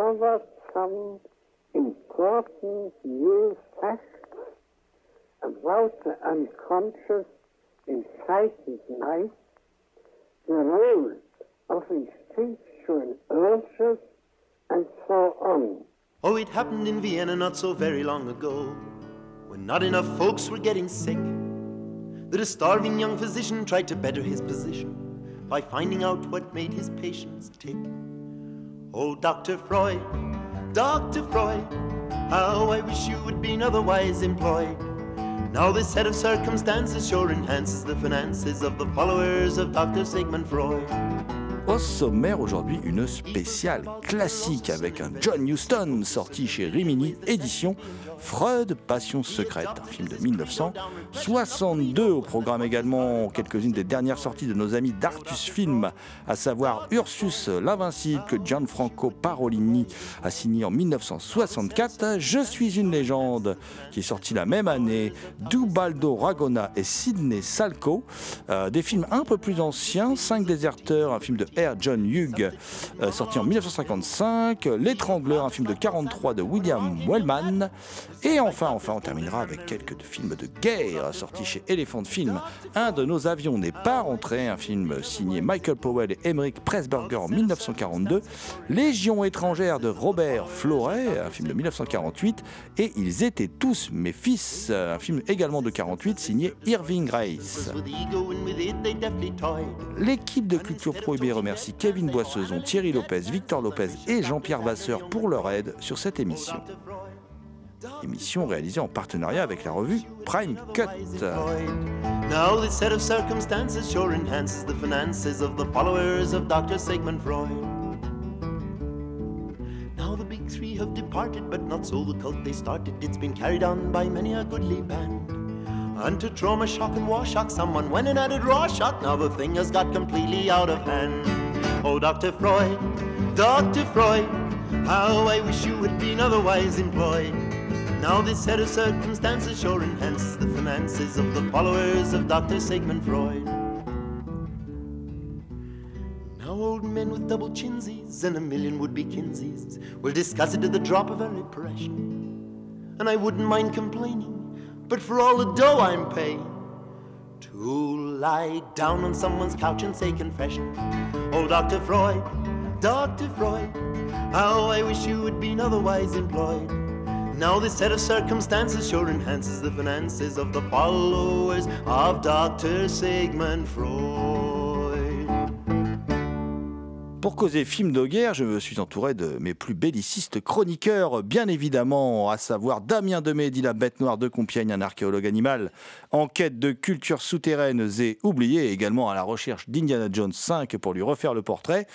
I some important new facts about the unconscious in psychic life, the role of instinctual urges, and so on. Oh, it happened in Vienna not so very long ago, when not enough folks were getting sick, that a starving young physician tried to better his position by finding out what made his patients tick. Oh, Dr. Freud, Dr. Freud, how I wish you had been otherwise employed. Now this set of circumstances sure enhances the finances of the followers of Dr. Sigmund Freud. Au sommaire aujourd'hui, une spéciale classique avec un John Huston sorti chez Rimini Édition, Freud, Passion secrète, un film de 1962. Au programme également quelques-unes des dernières sorties de nos amis d'Artus Film, à savoir Ursus l'Invincible que Gianfranco Parolini a signé en 1964, Je suis une légende qui est sorti la même année, Dubaldo Ragona et Sidney Salco, euh, des films un peu plus anciens, Cinq déserteurs, un film de R. John Hughes euh, sorti en 1955, L'étrangleur, un film de 43 de William Wellman, et enfin, enfin, on terminera avec quelques films de guerre sortis chez Elephant Film. Un de nos avions n'est pas rentré, un film signé Michael Powell et Emmerich Pressburger en 1942. Légion étrangère de Robert Floret, un film de 1948. Et Ils étaient tous mes fils, un film également de 48 signé Irving toyed. L'équipe de Culture Prohibée remercie Kevin Boissezon, Thierry Lopez, Victor Lopez et Jean-Pierre Vasseur pour leur aide sur cette émission. Émission réalisée en partenariat avec la revue Prime Cut. Now this set of circumstances sure enhances the finances of the followers of Dr. Sigmund Freud. Now the big three have departed, but not so the cult they started. It's been carried on by many a goodly band. And to trauma shock and war shock, someone went and added raw shock. Now the thing has got completely out of hand. Oh, Dr. Freud, Dr. Freud, how I wish you had been otherwise employed. Now this set of circumstances sure enhances the finances of the followers of Dr. Sigmund Freud. Now old men with double chinsies and a million would-be kinsies will discuss it to the drop of a impression. And I wouldn't mind complaining, but for all the dough I'm paying, to lie down on someone's couch and say confession. Oh, Dr. Freud, Dr. Freud, how I wish you had been otherwise employed. Now this set of circumstances sure enhances the finances of the followers of Dr. Sigmund Freud. Pour causer film de guerre, je me suis entouré de mes plus bellicistes chroniqueurs, bien évidemment, à savoir Damien Demé, dit la bête noire de Compiègne, un archéologue animal, en quête de cultures souterraines et oubliées, également à la recherche d'Indiana Jones 5 pour lui refaire le portrait.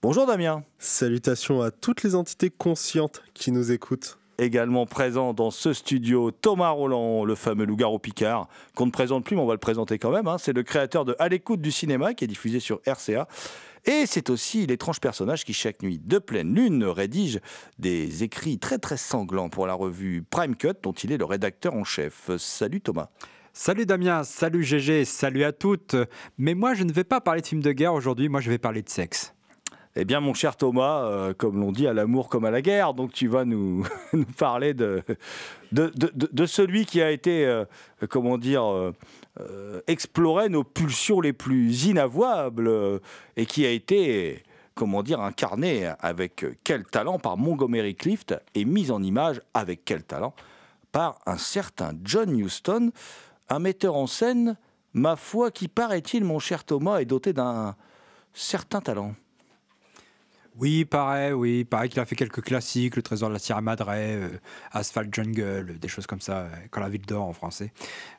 Bonjour Damien. Salutations à toutes les entités conscientes qui nous écoutent. Également présent dans ce studio, Thomas Roland, le fameux loup-garou Picard, qu'on ne présente plus, mais on va le présenter quand même. hein. C'est le créateur de À l'écoute du cinéma, qui est diffusé sur RCA. Et c'est aussi l'étrange personnage qui, chaque nuit de pleine lune, rédige des écrits très très sanglants pour la revue Prime Cut, dont il est le rédacteur en chef. Salut Thomas. Salut Damien, salut GG, salut à toutes. Mais moi, je ne vais pas parler de films de guerre aujourd'hui, moi je vais parler de sexe. Eh bien, mon cher Thomas, euh, comme l'on dit, à l'amour comme à la guerre, donc tu vas nous, parler de, celui qui a été, euh, comment dire, euh, euh, explorer nos pulsions les plus inavouables et qui a été, comment dire, incarné avec quel talent par Montgomery Clift et mis en image avec quel talent par un certain John Huston, un metteur en scène, ma foi, qui paraît-il, mon cher Thomas, est doté d'un certain talent. Oui, pareil, oui, pareil qu'il a fait quelques classiques, Le Trésor de la Sierra Madre, euh, Asphalt Jungle, des choses comme ça, euh, Quand la ville dort en français.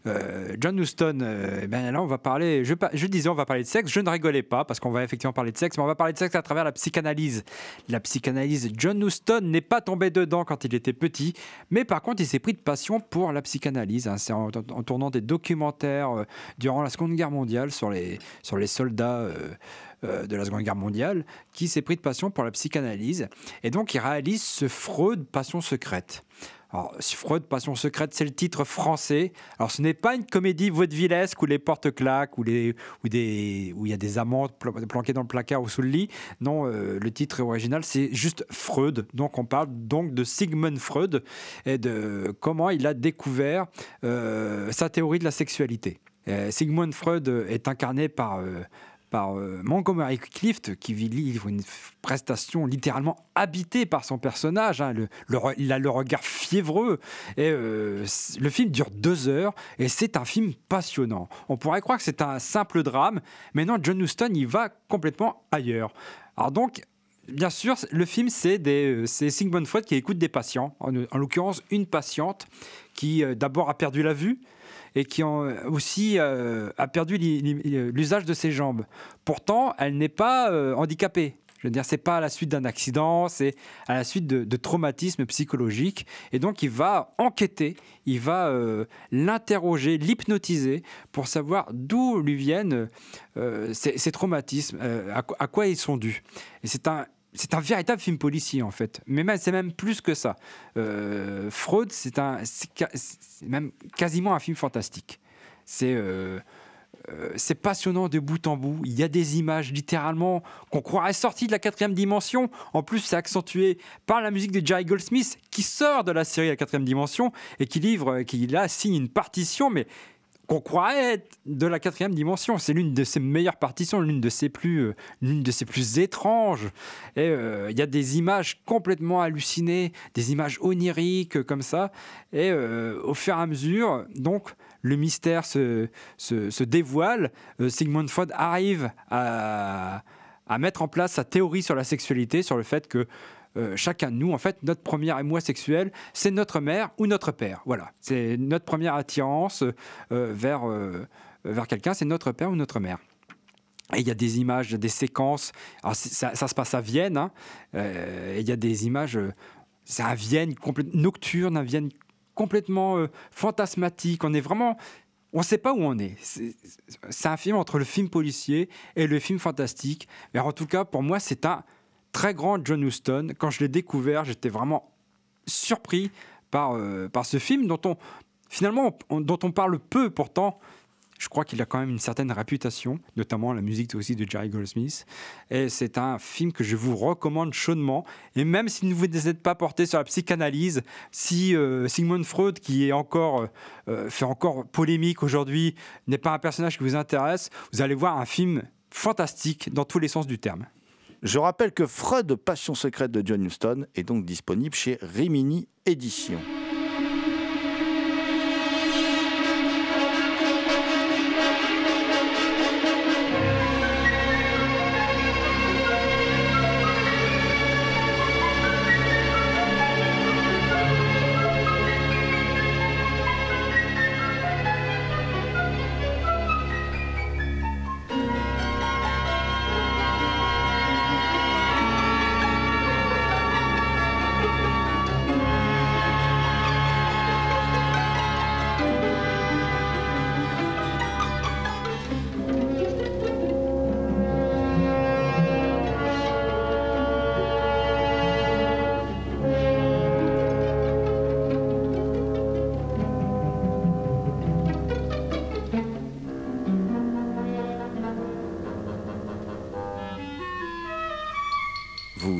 Euh, John Huston, euh, ben là on va parler, je, disais on va parler de sexe, je ne rigolais pas parce qu'on va effectivement parler de sexe, mais on va parler de sexe à travers la psychanalyse. La psychanalyse, John Huston n'est pas tombé dedans quand il était petit, mais par contre il s'est pris de passion pour la psychanalyse. hein. C'est en, en tournant des documentaires euh, durant la Seconde Guerre mondiale sur les, sur les soldats. Euh, de la Seconde Guerre mondiale, qui s'est pris de passion pour la psychanalyse. Et donc, il réalise ce Freud Passion secrète. Alors, Freud Passion secrète, c'est le titre français. Alors, ce n'est pas une comédie vaudevillesque où les portes claquent, où, il y a des amants pla- planqués dans le placard ou sous le lit. Non, euh, le titre original, c'est juste Freud. Donc, on parle donc de Sigmund Freud et de comment il a découvert euh, sa théorie de la sexualité. Sigmund Freud est incarné par par euh, Montgomery Clift qui livre une prestation littéralement habitée par son personnage. hein. Le- il a le regard fiévreux. Et euh, le film dure deux heures et c'est un film passionnant. On pourrait croire que c'est un simple drame, mais non, John Huston il va complètement ailleurs. Alors donc. Bien sûr, le film, euh, c'est Sigmund Freud qui écoute des patients, en, en l'occurrence une patiente qui d'abord a perdu la vue, et qui en- aussi euh, a perdu l'usage de ses jambes. Pourtant, elle n'est pas euh, handicapée. Je veux dire, c'est pas à la suite d'un accident, c'est à la suite de, traumatismes psychologiques. Et donc, il va enquêter, il va euh, l'interroger, l'hypnotiser pour savoir d'où lui viennent euh, ces, traumatismes, euh, à, à quoi ils sont dus. Et c'est un, c'est un véritable film policier en fait, mais c'est même plus que ça. Euh, Freud, c'est un, c'est même quasiment un film fantastique. C'est euh, euh, c'est passionnant de bout en bout. Il y a des images littéralement qu'on croirait sorties de la quatrième dimension. En plus, c'est accentué par la musique de Jerry Goldsmith qui sort de la série La quatrième dimension et qui livre, qui là signe une partition, mais qu'on croirait être de la quatrième dimension. C'est l'une de ses meilleures partitions, l'une de ses plus, euh, l'une de ses plus étranges. Et euh, il y a des images complètement hallucinées, des images oniriques euh, comme ça. Et au fur et à mesure, donc le mystère se, se, se dévoile. Sigmund Freud arrive à, à mettre en place sa théorie sur la sexualité, sur le fait que euh, chacun de nous, en fait, notre premier émoi sexuel, c'est notre mère ou notre père. Voilà, c'est notre première attirance euh, vers, euh, vers quelqu'un, c'est notre père ou notre mère. Et il y a des images, des séquences. Alors, ça, se passe à Vienne. hein, il y a des images. c'est à Vienne, nocturne, à Vienne complètement fantasmatique. On est vraiment. On ne sait pas où on est. C'est un film entre le film policier et le film fantastique. Mais en tout cas, pour moi, c'est un très grand John Huston. Quand je l'ai découvert, j'étais vraiment surpris par, euh, par ce film dont on finalement on- dont on parle peu pourtant. Je crois qu'il a quand même une certaine réputation, notamment la musique aussi de Jerry Goldsmith. Et c'est un film que je vous recommande chaudement. Et même si vous n'êtes pas porté sur la psychanalyse, si euh, Sigmund Freud, qui est encore, euh, fait encore polémique aujourd'hui, n'est pas un personnage qui vous intéresse, vous allez voir un film fantastique dans tous les sens du terme. Je rappelle que Freud, Passion secrète de John Huston, est donc disponible chez Rimini Éditions.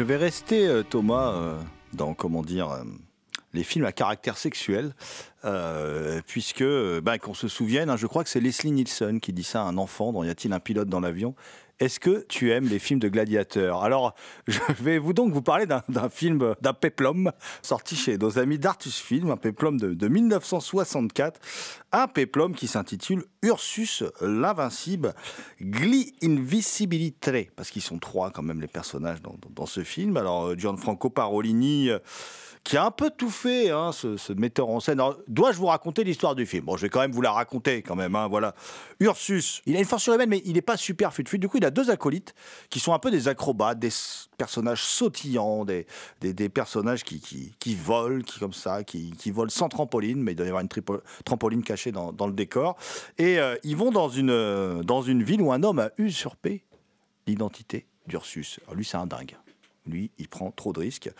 Je vais rester, euh, Thomas, euh, dans, comment dire, euh, les films à caractère sexuel, euh, puisque, euh, ben, qu'on se souvienne, hein, je crois que c'est Leslie Nielsen qui dit ça à un enfant dans Y a-t-il un pilote dans l'avion? Est-ce que tu aimes les films de gladiateurs? Alors, je vais vous donc vous parler d'un film, d'un péplum, sorti chez nos amis d'Artus Film, un péplum de, de 1964, un péplum qui s'intitule Ursus l'invincible, Gli Invisibilitre, parce qu'ils sont trois quand même les personnages dans, dans- ce film. Alors, euh, Gianfranco Parolini... qui a un peu tout fait, hein, ce, metteur en scène. Dois-je vous raconter l'histoire du film? Bon, je vais quand même vous la raconter, quand même. hein, voilà. Ursus, il a une force surhumaine, mais il n'est pas super fut Du coup, il a deux acolytes qui sont un peu des acrobates, des personnages sautillants, des, personnages qui, qui, qui volent, qui comme ça, qui, volent sans trampoline, mais il doit y avoir une trampoline cachée dans, le décor. Et euh, ils vont dans une, euh, dans une ville où un homme a usurpé l'identité d'Ursus. Lui, c'est un dingue. Lui, il prend trop de risques.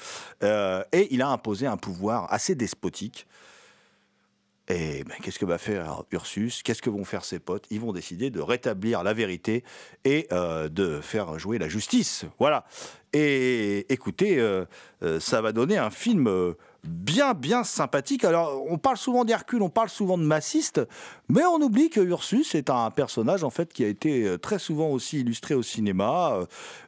Euh, et il a imposé un pouvoir assez despotique. Et ben, qu'est-ce que va faire Ursus? Qu'est-ce que vont faire ses potes? Ils vont décider de rétablir la vérité et euh, de faire jouer la justice. Voilà. Et écoutez, euh, ça va donner un film bien, bien sympathique. Alors, on parle souvent d'Hercule, on parle souvent de Massiste, mais on oublie que Ursus est un personnage en fait qui a été euh, très souvent aussi illustré au cinéma.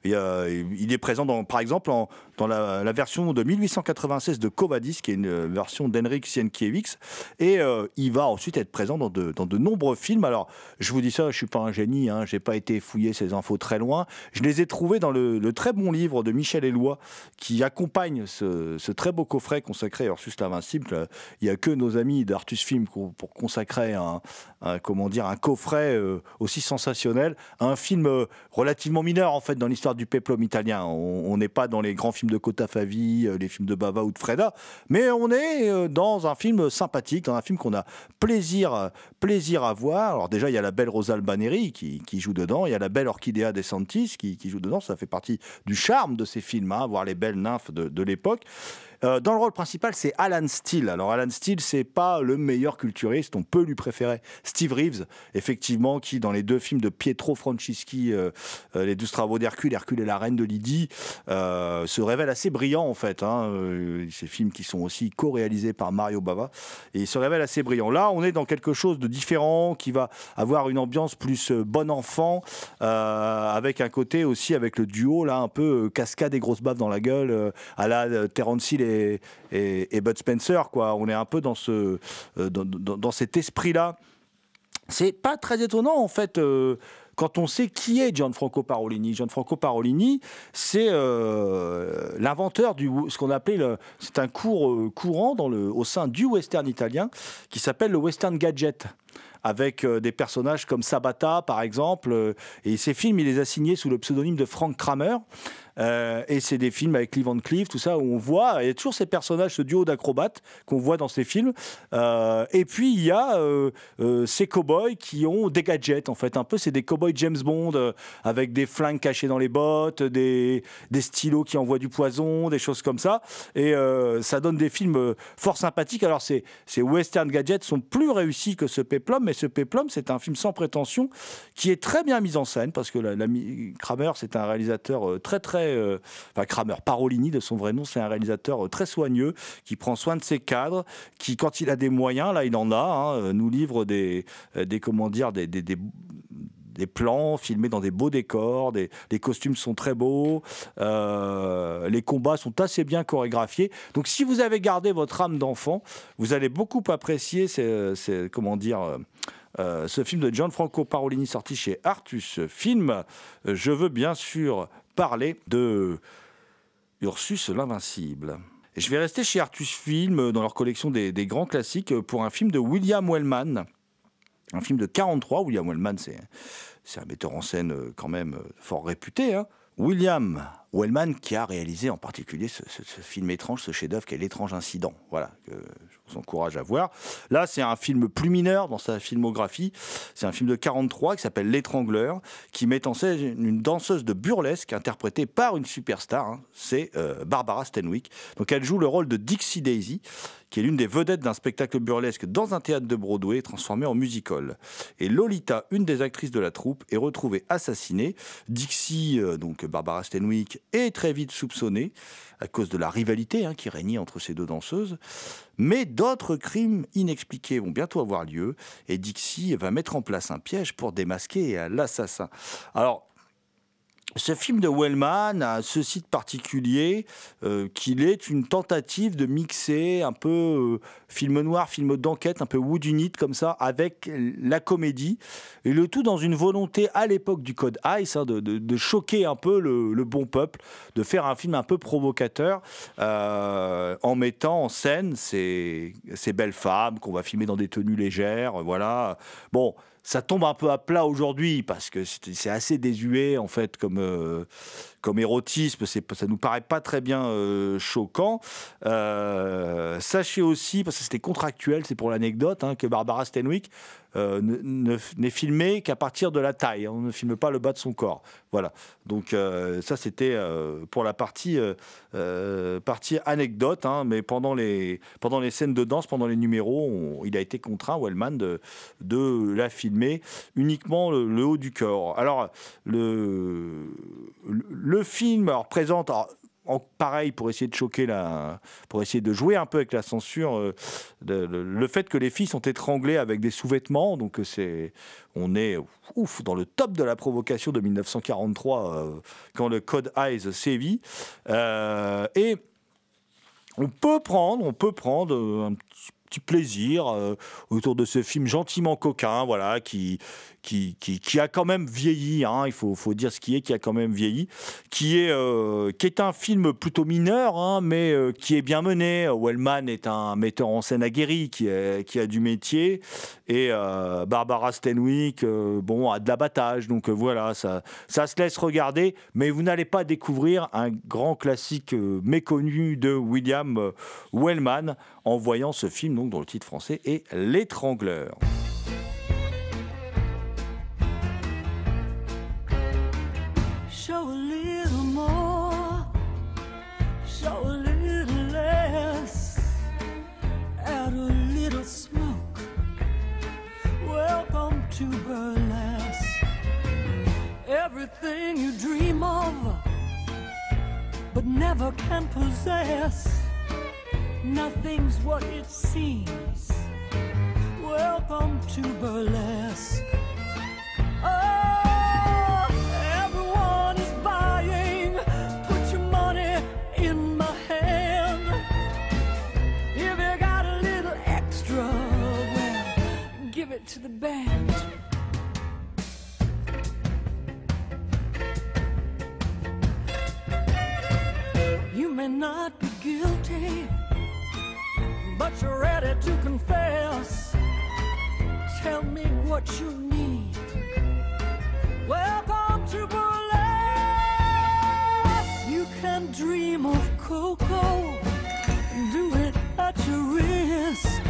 Euh, Il, est présent, par exemple, dans la, version de 1896 de Covadis, qui est une euh, version d'Henrik Sienkiewicz, et il va ensuite être présent dans de, nombreux films. Alors, je vous dis ça, je suis pas un génie, hein, j'ai pas été fouiller ces infos très loin. Je les ai trouvés dans le, très bon livre de Michel Éloi qui accompagne ce, très beau coffret consacré à Ursus l'Invincible. Il y a que nos amis d'Artus Film pour consacrer un, un- comment dire, un coffret euh, aussi sensationnel un film euh, relativement mineur en fait dans l'histoire du péplum italien. On n'est pas dans les grands films de Cota Favi, euh, les films de Bava ou de Freda, mais on est dans un film sympathique, dans un film qu'on a plaisir, plaisir à voir. Alors déjà, il y a la belle Rosa Albaneri qui, joue dedans, il y a la belle Orchidea De Santis qui, joue dedans. Ça fait partie du charme de ces films, hein, voir les belles nymphes de l'époque. Euh, dans le rôle principal, c'est Alan Steele. Alors Alan Steele, c'est pas le meilleur culturiste. On peut lui préférer Steve Reeves, effectivement, qui dans les deux films de Pietro Franceschi, euh, euh, les douze travaux d'Hercule, Hercule et la reine de Lydie, se révèle assez brillant en fait. Hein. Ces films qui sont aussi co-réalisés par Mario Bava et il se révèle assez brillant. Là, on est dans quelque chose de différent qui va avoir une ambiance plus bon enfant, avec un côté aussi avec le duo là un peu cascade et grosse baffe dans la gueule à la Terence Hill et, et, Bud Spencer quoi. On est un peu dans ce euh, dans, cet esprit là. C'est pas très étonnant en fait. euh, quand on sait qui est Gianfranco Parolini, Gianfranco Parolini, c'est euh, l'inventeur du ce qu'on appelait c'est un cours courant dans le, au sein du western italien qui s'appelle le western gadget avec des personnages comme Sabata par exemple et ces films il les a signés sous le pseudonyme de Frank Kramer Euh, et c'est des films avec Lee Van Cleef, tout ça, où on voit, il y a toujours ces personnages, ce duo d'acrobates qu'on voit dans ces films. Euh, et puis, il y a euh, ces cow-boys qui ont des gadgets, en fait. Un peu, c'est des cow-boys James Bond, avec des flingues cachées dans les bottes, des, stylos qui envoient du poison, des choses comme ça. Et ça donne des films fort sympathiques. Alors, ces, ces western gadgets sont plus réussis que ce Peplum, mais ce Peplum, c'est un film sans prétention qui est très bien mis en scène, parce que la, Kramer, c'est un réalisateur euh, très, euh, enfin, Kramer, Parolini, de son vrai nom, c'est un réalisateur euh, très soigneux, qui prend soin de ses cadres, qui, quand il a des moyens, là, il en a, hein, euh, nous livre des, des comment dire, des, des, des- plans filmés dans des beaux décors, des, les costumes sont très beaux, les combats sont assez bien chorégraphiés. Donc si vous avez gardé votre âme d'enfant, vous allez beaucoup apprécier comment dire, ce film de Gianfranco Parolini sorti chez Artus Film. Je veux bien sûr parler de Ursus l'Invincible. Je vais rester chez Artus Film euh, dans leur collection des, grands classiques euh, pour un film de William Wellman. Un film de 43. William Wellman, c'est un metteur en scène euh, quand même fort réputé. hein. William Wellman qui a réalisé en particulier ce, film étrange, ce chef-d'œuvre qu'est L'étrange incident. Voilà, je vous encourage à voir. Là, c'est un film plus mineur dans sa filmographie. C'est un film de 43 qui s'appelle L'étrangleur, qui met en scène une danseuse de burlesque interprétée par une superstar. hein. C'est euh, Barbara Stanwyck. Donc, elle joue le rôle de Dixie Daisy, qui est l'une des vedettes d'un spectacle burlesque dans un théâtre de Broadway transformé en musical. Et Lolita, une des actrices de la troupe, est retrouvée assassinée. Dixie, euh, donc Barbara Stanwyck, est très vite soupçonnée à cause de la rivalité hein, qui régnait entre ces deux danseuses. Mais d'autres crimes inexpliqués vont bientôt avoir lieu et Dixie va mettre en place un piège pour démasquer l'assassin. Alors, ce film de Wellman a ce site particulier euh, qu'il est une tentative de mixer un peu euh, film noir, film d'enquête, un peu wood unit comme ça, avec la comédie. Et le tout dans une volonté à l'époque du Code Ice hein, de, de- de choquer un peu le, le bon peuple, de faire un film un peu provocateur euh, en mettant en scène ces, ces belles femmes qu'on va filmer dans des tenues légères. Voilà. Bon ça tombe un peu à plat aujourd'hui parce que c'est assez désuet en fait comme euh, comme érotisme. Ça nous paraît pas très bien euh, choquant. Euh, sachez aussi parce que c'était contractuel c'est pour l'anecdote hein, que Barbara Stanwyck euh, ne- ne- n'est filmée qu'à partir de la taille on ne filme pas le bas de son corps. Voilà. Donc euh, ça c'était euh, pour la partie anecdote hein, mais pendant les scènes de danse pendant les numéros il a été contraint Wellman de la filmer uniquement le, haut du corps. Alors, le, film alors, présente, pareil, pour essayer de choquer la. pour essayer de jouer un peu avec la censure, euh, le, fait que les filles sont étranglées avec des sous-vêtements, donc euh, c'est. On est ouf, dans le top de la provocation de 1943 euh, quand le Code Eyes sévit. Et on peut prendre, on peut prendre un petit, plaisir autour de ce film gentiment coquin, voilà, qui, qui, a quand même vieilli, hein, il faut, dire ce qui est, qui a quand même vieilli, qui est, euh, qui est un film plutôt mineur, hein, mais euh, qui est bien mené. Wellman est un metteur en scène aguerri qui, a du métier, et euh, Barbara Stanwyck, bon, a de l'abattage, donc voilà, ça, ça se laisse regarder, mais vous n'allez pas découvrir un grand classique méconnu de William Wellman en voyant ce film, donc, dont le titre français est L'étrangleur. To burlesque. Everything you dream of, but never can possess. Nothing's what it seems. Welcome to burlesque. Oh, everyone is buying. Put your money in my hand. If you got a little extra, well, give it to the band. May not be guilty, but you're ready to confess. Tell me what you need. Welcome to burlesque. You can dream of cocoa, and do it at your risk.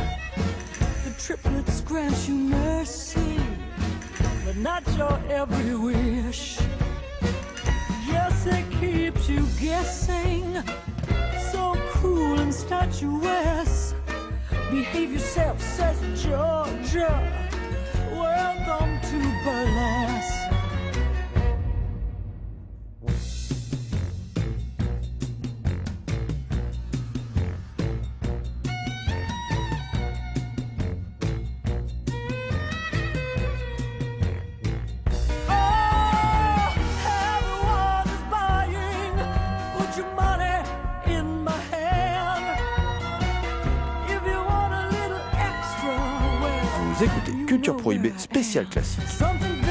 The triplets grant you mercy, but not your every wish. Yes, it keeps you guessing. Cruel and statuesque. Behave yourself, says Georgia. Welcome to burlesque. Prohibée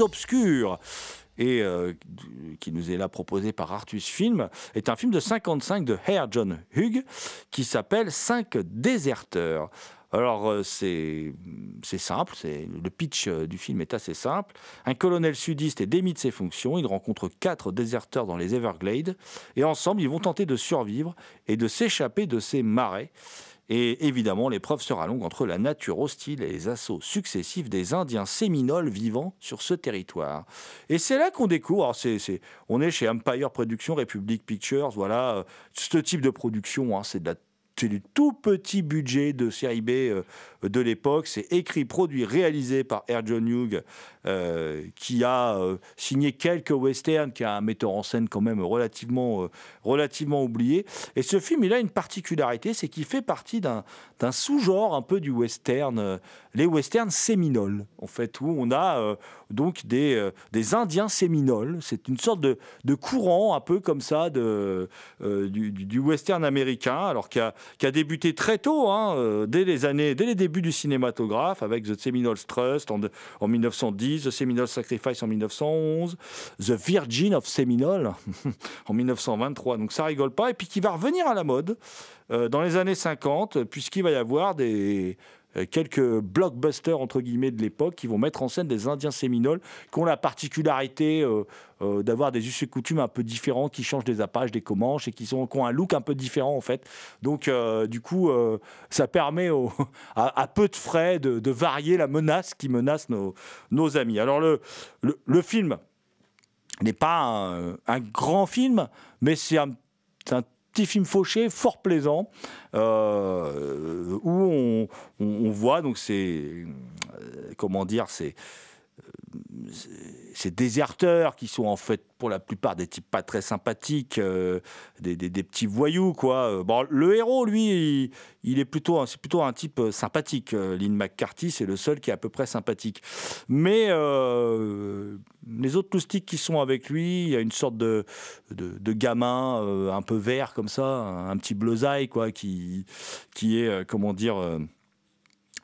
plus obscurs et euh, qui nous est là proposé par Artus Film, est un film de 55 de Herr John Hughes qui s'appelle Cinq déserteurs. Alors euh, c'est simple, le pitch euh, du film est assez simple. Un colonel sudiste est démis de ses fonctions, il rencontre quatre déserteurs dans les Everglades et ensemble ils vont tenter de survivre et de s'échapper de ces marais. Et évidemment, l'épreuve sera longue entre la nature hostile et les assauts successifs des Indiens séminoles vivant sur ce territoire. Et c'est là qu'on découvre, on est chez Empire Productions, Republic Pictures, voilà, euh, ce type de production, hein, c'est de la c'est du tout petit budget de série B euh, de l'époque. C'est écrit, produit, réalisé par R. John Hughes, qui a euh, signé quelques westerns, qui a un metteur en scène quand même relativement, euh, relativement oublié. Et ce film, il a une particularité, c'est qu'il fait partie d'un sous-genre un peu du western, les westerns séminoles, en fait, où on a euh, donc des, euh, des Indiens séminoles. C'est une sorte de, courant un peu comme ça euh, du, western américain, alors qui a, a débuté très tôt, hein, dès les années, dès les débuts du cinématographe, avec The Seminoles Trust en, en 1910, The Seminoles Sacrifice en 1911, The Virgin of Seminole en 1923. Donc ça rigole pas, et puis qui va revenir à la mode dans les années 50, puisqu'il va y avoir des quelques blockbusters entre guillemets de l'époque qui vont mettre en scène des Indiens séminoles qui ont la particularité euh, euh, d'avoir des us et coutumes un peu différents, qui changent des apaches, des comanches et qui, sont, qui ont un look un peu différent en fait. Donc euh, du coup, euh, ça permet au- à, peu de frais de, varier la menace qui menace nos, amis. Alors le, film n'est pas un, grand film, mais c'est un petit film fauché, fort plaisant, euh, où on, voit, donc c'est, euh, comment dire, c'est ces déserteurs qui sont en fait pour la plupart des types pas très sympathiques, euh, des, des- petits voyous quoi. Euh, Bon, le héros lui, il, est plutôt c'est plutôt un type euh, sympathique. Lynn McCarthy c'est le seul qui est à peu près sympathique. Mais les autres loustiques qui sont avec lui, il y a une sorte de de, gamin un peu vert comme ça, un, petit bleusaille quoi, qui qui est comment dire.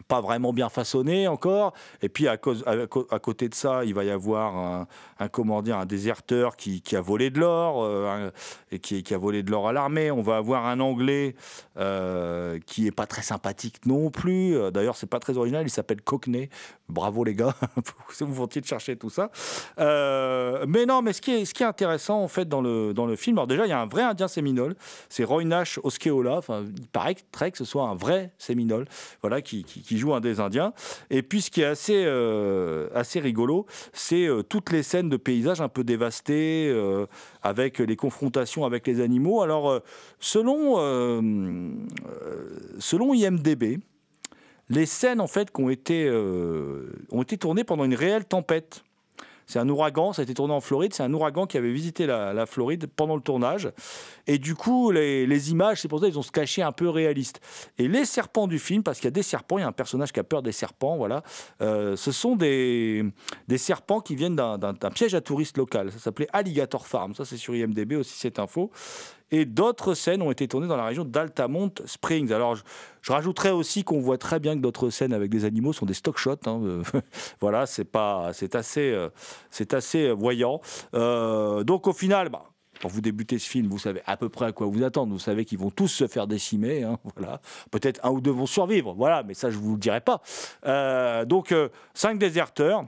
Pas vraiment bien façonné encore. Et puis à, cause, à, côté de ça, il va y avoir un, un, comment dire, un déserteur qui, a volé de l'or euh, et qui, a volé de l'or à l'armée. On va avoir un Anglais euh, qui est pas très sympathique non plus. D'ailleurs, c'est pas très original. Il s'appelle Cockney. Bravo les gars, vous vont-ils chercher tout ça Euh, Mais non, mais ce qui est, intéressant en fait dans le, film, alors déjà il y a un vrai Indien séminole, c'est Roy Nash Osceola. Il paraît très que ce soit un vrai séminole, voilà, qui, joue un des Indiens. Et puis ce qui est assez, euh, rigolo, c'est euh, toutes les scènes de paysages un peu dévastés, avec les confrontations avec les animaux. Alors, selon IMDB, les scènes en fait qui ont été, euh, ont été tournées pendant une réelle tempête. C'est un ouragan, ça a été tourné en Floride, c'est un ouragan qui avait visité la, Floride pendant le tournage. Et du coup, les, images, c'est pour ça qu'ils ont se caché un peu réaliste. Et les serpents du film, parce qu'il y a des serpents, il y a un personnage qui a peur des serpents, voilà. Euh, ce sont des, des serpents qui viennent d'un piège à touristes local. Ça s'appelait Alligator Farm. Ça, c'est sur IMDB aussi, cette info. Et d'autres scènes ont été tournées dans la région d'Altamont Springs. Alors, je, rajouterais aussi qu'on voit très bien que d'autres scènes avec des animaux sont des stock shots. hein. Euh, voilà, c'est pas, c'est assez, euh, c'est assez voyant. Euh, donc, au final, bah, quand vous débutez ce film, vous savez à peu près à quoi vous attendre. Vous savez qu'ils vont tous se faire décimer. hein, voilà. Peut-être un ou deux vont survivre. Voilà, mais ça, je vous le dirai pas. Euh, donc, euh, cinq déserteurs.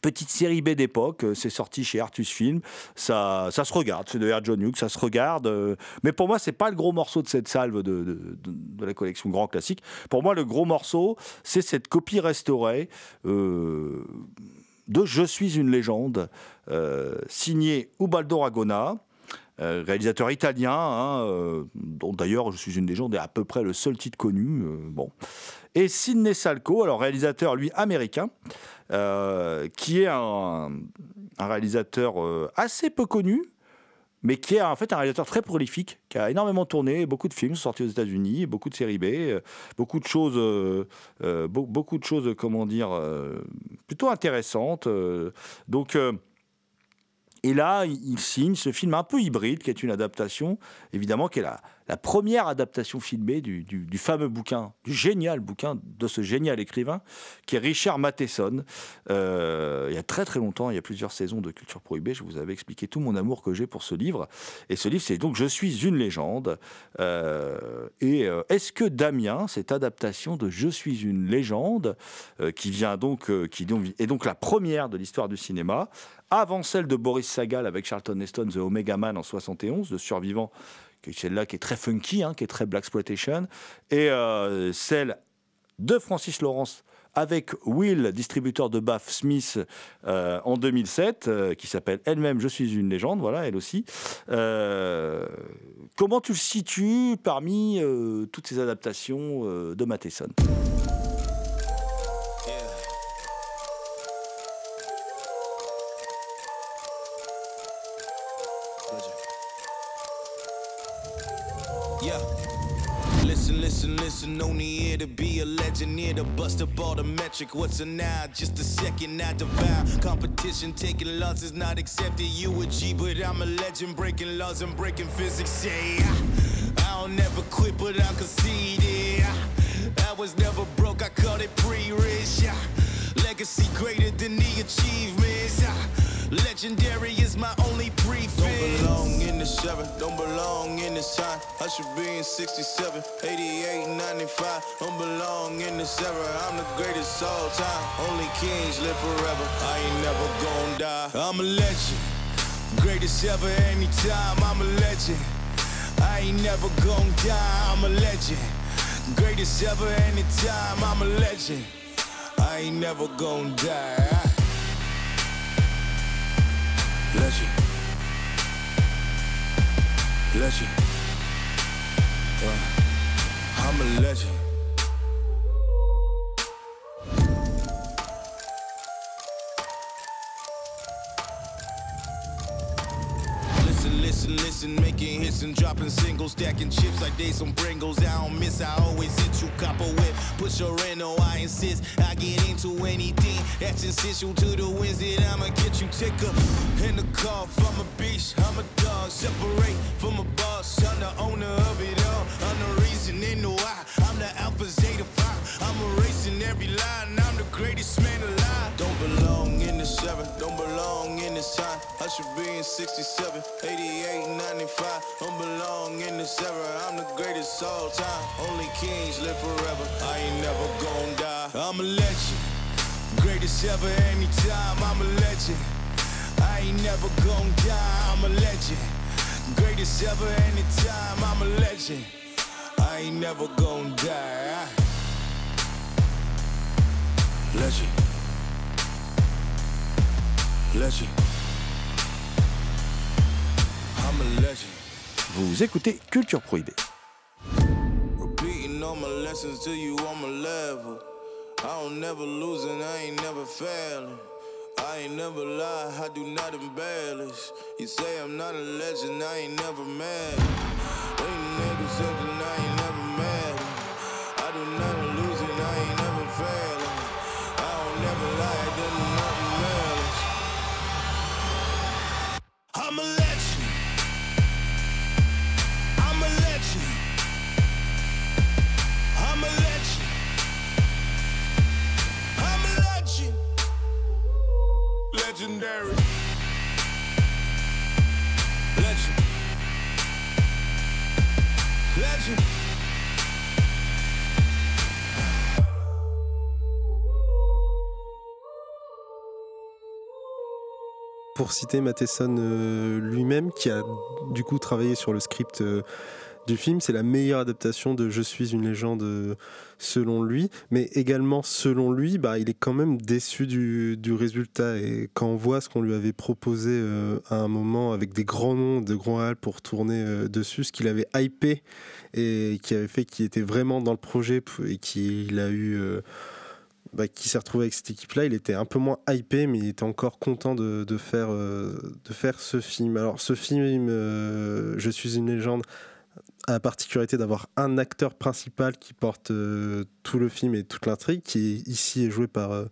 Petite série B d'époque, euh, c'est sorti chez Artus Film, ça, ça se regarde, c'est de. John Hughes, ça se regarde, euh, mais pour moi c'est pas le gros morceau de cette salve de, de, la collection Grand Classique. Pour moi le gros morceau c'est cette copie restaurée euh, de Je suis une légende, euh, signé Ubaldo Ragona, réalisateur italien, hein, dont d'ailleurs Je suis une légende est à peu près le seul titre connu. bon. Et Sidney Salco, alors réalisateur lui américain, euh, qui est un, réalisateur euh, assez peu connu, mais qui est en fait un réalisateur très prolifique, qui a énormément tourné, beaucoup de films sont sortis aux États-Unis, beaucoup de séries B, euh, beaucoup de choses, beau- beaucoup de choses, comment dire, plutôt intéressantes. donc et là, il signe ce film un peu hybride, qui est une adaptation, évidemment, qui est la, la première adaptation filmée du, fameux bouquin, du génial bouquin de ce génial écrivain, qui est Richard Matheson. Euh, il y a très très longtemps, il y a plusieurs saisons de Culture Prohibée, je vous avais expliqué tout mon amour que j'ai pour ce livre. Et ce livre, c'est donc Je suis une légende. Euh, et euh, est-ce que Damien, cette adaptation de Je suis une légende, qui vient donc, qui est donc la première de l'histoire du cinéma, avant celle de Boris Sagal avec Charlton Heston, The Omega Man en 71, de survivant, celle-là qui est très funky, hein, qui est très black exploitation, et euh, celle de Francis Lawrence avec Will, distributeur de Baff Smith euh, en 2007, euh, qui s'appelle elle-même Je suis une légende, voilà, elle aussi. Comment tu le situes parmi toutes ces adaptations de Matheson? Listen, listen, listen, only here to be a legend, here to bust up all the metric. What's a now? Just a second, I devour. Competition, taking losses, not accepted. You a G, but I'm a legend, breaking laws and breaking physics. Yeah, I don't never quit, but I'm conceited. I was never broke, I called it pre-rich. Yeah. Legacy greater than the achievements. Yeah. Legendary is my only prefix. Don't belong in the seven, don't belong in this time. I should be in 67, 88, 95. Don't belong in the era. I'm the greatest all time. Only kings live forever. I ain't never gonna die. I'm a legend. Greatest ever anytime. I'm a legend. I ain't never gonna die. I'm a legend. Greatest ever anytime. I'm a legend. I ain't never gonna die. Legend. Legend. Uh, I'm a legend. Listen, making hits and dropping singles, stacking chips like they some Pringles. I don't miss, I always hit you, copper whip. Push your reno, I insist. I get into anything that's essential to the wins that I'ma get you ticker. In the car from a beach, I'm a dog. Separate from a boss, I'm the owner of it all. I'm the reason in the why. I'm the Alpha Zeta Phi. I'm erasing every line. I'm the greatest man alive. Don't belong in the seven, don't belong in this time. I should be in 67, 88, 95. Don't belong in this era. I'm the greatest all time. Only kings live forever. I ain't never gonna die. I'm a legend. Greatest ever anytime. I'm a legend. I ain't never gonna die. I'm a legend. Greatest ever anytime. I'm a legend. I ain't never gonna die. Legend. Legend. I'm a legend. Vous écoutez Culture Prohibée. Repeating all my lessons till you on my level. I don't never lose and I ain't never failing. I ain't never lie, I do not embellish. You say I'm not a legend, I ain't never mad. Ain't niggas that I ain't Pour citer Matheson euh, lui-même, qui a du coup travaillé sur le script euh, du film, c'est la meilleure adaptation de Je suis une légende euh, selon lui, mais également selon lui, bah, il est quand même déçu du, résultat. Et quand on voit ce qu'on lui avait proposé à un moment avec des grands noms de grands halles pour tourner dessus, ce qu'il avait hypé et qui avait fait qu'il était vraiment dans le projet et qu'il a eu. Bah, qui s'est retrouvé avec cette équipe-là, il était un peu moins hypé, mais il était encore content de, euh, faire ce film. Alors, ce film, euh, Je suis une légende, a la particularité d'avoir un acteur principal qui porte euh, tout le film et toute l'intrigue, qui ici est joué par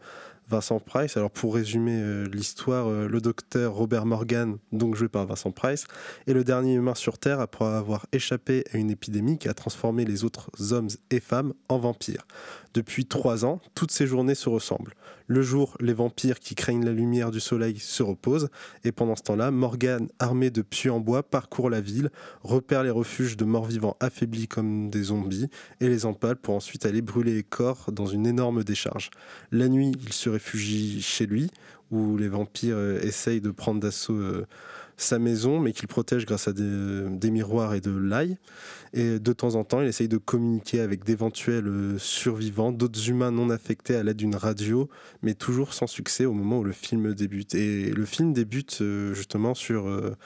Vincent Price. Alors pour résumer l'histoire, le docteur Robert Morgan, donc joué par Vincent Price, est le dernier humain sur Terre après avoir échappé à une épidémie qui a transformé les autres hommes et femmes en vampires. Depuis trois ans, toutes ces journées se ressemblent. Le jour, les vampires qui craignent la lumière du soleil se reposent, et pendant ce temps-là, Morgan, armé de puits en bois, parcourt la ville, repère les refuges de morts-vivants affaiblis comme des zombies, et les empale pour ensuite aller brûler les corps dans une énorme décharge. La nuit, il se réfugie chez lui, où les vampires euh, essayent de prendre d'assaut euh, sa maison, mais qu'il protège grâce à des, miroirs et de l'ail. Et de temps en temps, il essaye de communiquer avec d'éventuels survivants, d'autres humains non affectés à l'aide d'une radio, mais toujours sans succès au moment où le film débute. Et le film débute euh, justement sur euh,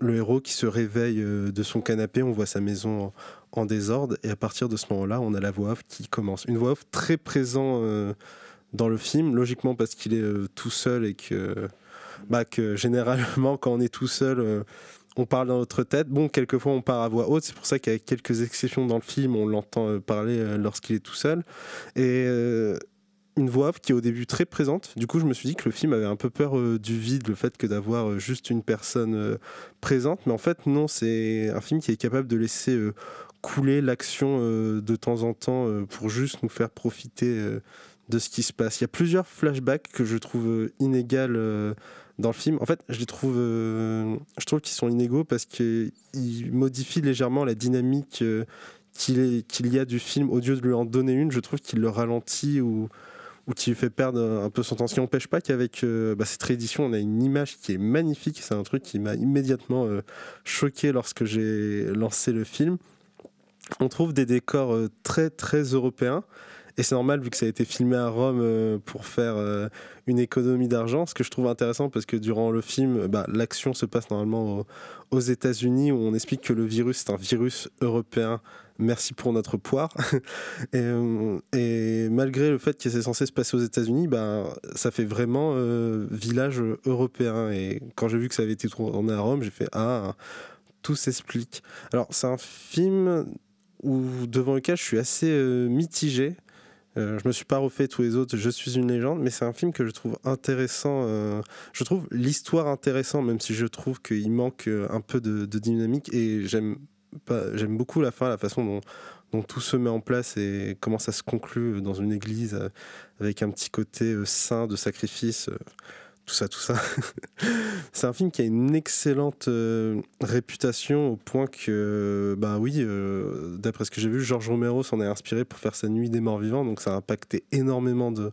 le héros qui se réveille euh, de son canapé, on voit sa maison en, désordre, et à partir de ce moment-là, on a la voix off qui commence. Une voix off très présente dans le film, logiquement parce qu'il est tout seul et que, bah, que généralement, quand on est tout seul, euh, on parle dans notre tête. Bon, quelquefois, on parle à voix haute, c'est pour ça qu'avec quelques exceptions dans le film, on l'entend euh, parler euh, lorsqu'il est tout seul. Et. une voix qui est au début très présente. Du coup, je me suis dit que le film avait un peu peur du vide, le fait que d'avoir juste une personne présente. Mais en fait, non, c'est un film qui est capable de laisser couler l'action de temps en temps pour juste nous faire profiter de ce qui se passe. Il y a plusieurs flashbacks que je trouve inégales dans le film. En fait, je les trouve, euh, je trouve qu'ils sont inégaux parce qu'ils modifient légèrement la dynamique euh, qu'il qu'il y a du film. Au lieu de lui en donner une, je trouve qu'il le ralentit ou ou qui lui fait perdre un peu son temps. Ce qui n'empêche pas qu'avec euh, bah, cette réédition, on a une image qui est magnifique. C'est un truc qui m'a immédiatement choqué lorsque j'ai lancé le film. On trouve des décors très très européens. Et c'est normal vu que ça a été filmé à Rome euh, pour faire euh, une économie d'argent. Ce que je trouve intéressant parce que durant le film, bah, l'action se passe normalement au- aux États-Unis où on explique que le virus c'est un virus européen. Merci pour notre poire. et, euh, malgré le fait que c'est censé se passer aux États-Unis, bah, ça fait vraiment euh, village européen. Et quand j'ai vu que ça avait été tourné à Rome, j'ai fait Ah, tout s'explique. Alors, c'est un film où, devant lequel je suis assez euh, mitigé. Euh, je me suis pas refait tous les autres, je suis une légende, mais c'est un film que je trouve intéressant. euh, je trouve l'histoire intéressante, même si je trouve qu'il manque euh, un peu de, dynamique. Et j'aime beaucoup la fin, la façon dont, dont tout se met en place et comment ça se conclut dans une église euh, avec un petit côté saint de sacrifice. Tout ça, tout ça. c'est un film qui a une excellente euh, réputation au point que, bah oui, euh, d'après ce que j'ai vu, Georges Romero s'en est inspiré pour faire sa Nuit des Morts Vivants, donc ça a impacté énormément de,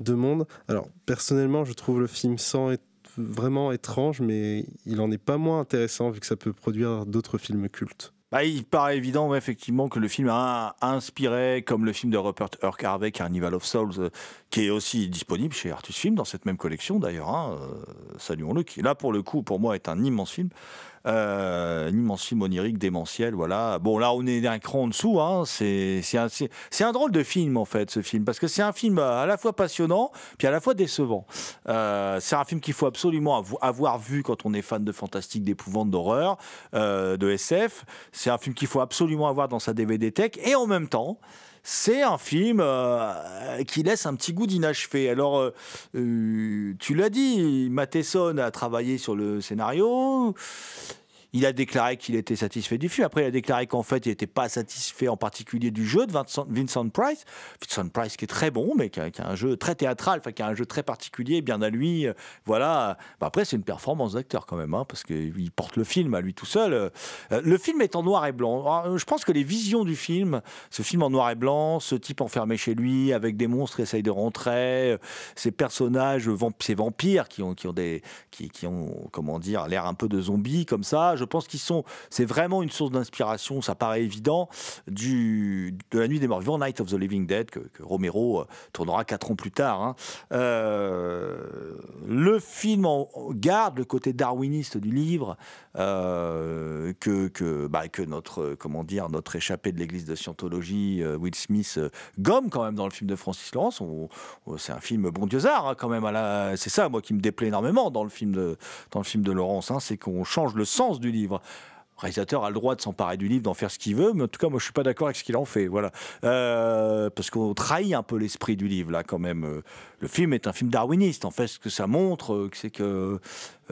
de monde. Alors personnellement, je trouve le film sans vraiment étrange, mais il en est pas moins intéressant vu que ça peut produire d'autres films cultes. Bah, il paraît évident, effectivement, que le film a inspiré, comme le film de Rupert Urk Harvey, Carnival of Souls, euh, qui est aussi disponible chez Artus Film, dans cette même collection d'ailleurs, hein, euh, saluons-le, qui là, pour le coup, pour moi, est un immense film. Euh, un immense film onirique, démentiel, voilà. Bon, là, on est d'un cran en dessous, hein, c'est un, drôle de film, en fait, ce film, parce que c'est un film à la fois passionnant, puis à la fois décevant. Euh, c'est un film qu'il faut absolument avo- avoir vu quand on est fan de fantastique, d'épouvante, d'horreur, euh, de SF. C'est un film qu'il faut absolument avoir dans sa DVD tech. Et en même temps, c'est un film euh, qui laisse un petit goût d'inachevé. Alors, euh, euh, tu l'as dit, Matheson a travaillé sur le scénario. Il a déclaré qu'il était satisfait du film. Après, il a déclaré qu'en fait, il n'était pas satisfait en particulier du jeu de Vincent, Price. Vincent Price qui est très bon, mais qui a, un jeu très théâtral, enfin, qui a un jeu très particulier, bien à lui. euh, Voilà. Bah, après, c'est une performance d'acteur quand même, hein, parce qu'il porte le film à lui tout seul. Euh, Le film est en noir et blanc. Alors, je pense que les visions du film, ce film en noir et blanc, ce type enfermé chez lui avec des monstres qui essayent de rentrer, euh, ces personnages, ces vampires qui ont, qui ont des, qui, qui ont, comment dire, l'air un peu de zombies comme ça. Je pense qu'ils sont, c'est vraiment une source d'inspiration. Ça paraît évident du de la nuit des morts vivants, Night of the Living Dead, que, Romero euh, tournera quatre ans plus tard. hein. Euh, le film en- garde le côté darwiniste du livre euh, que que, bah, que notre comment dire notre échappé de l'église de Scientologie Will Smith gomme quand même dans le film de Francis Lawrence. C'est un film bon Dieuzard hein, quand même. C'est ça moi qui me déplaît énormément dans le film de dans le film de Lawrence, hein, c'est qu'on change le sens du livre. Réalisateur a le droit de s'emparer du livre, d'en faire ce qu'il veut, mais en tout cas, moi, je suis pas d'accord avec ce qu'il en fait. Voilà. Euh, parce qu'on trahit un peu l'esprit du livre, là, quand même. Euh, Le film est un film darwiniste. En fait, ce que ça montre, euh, c'est que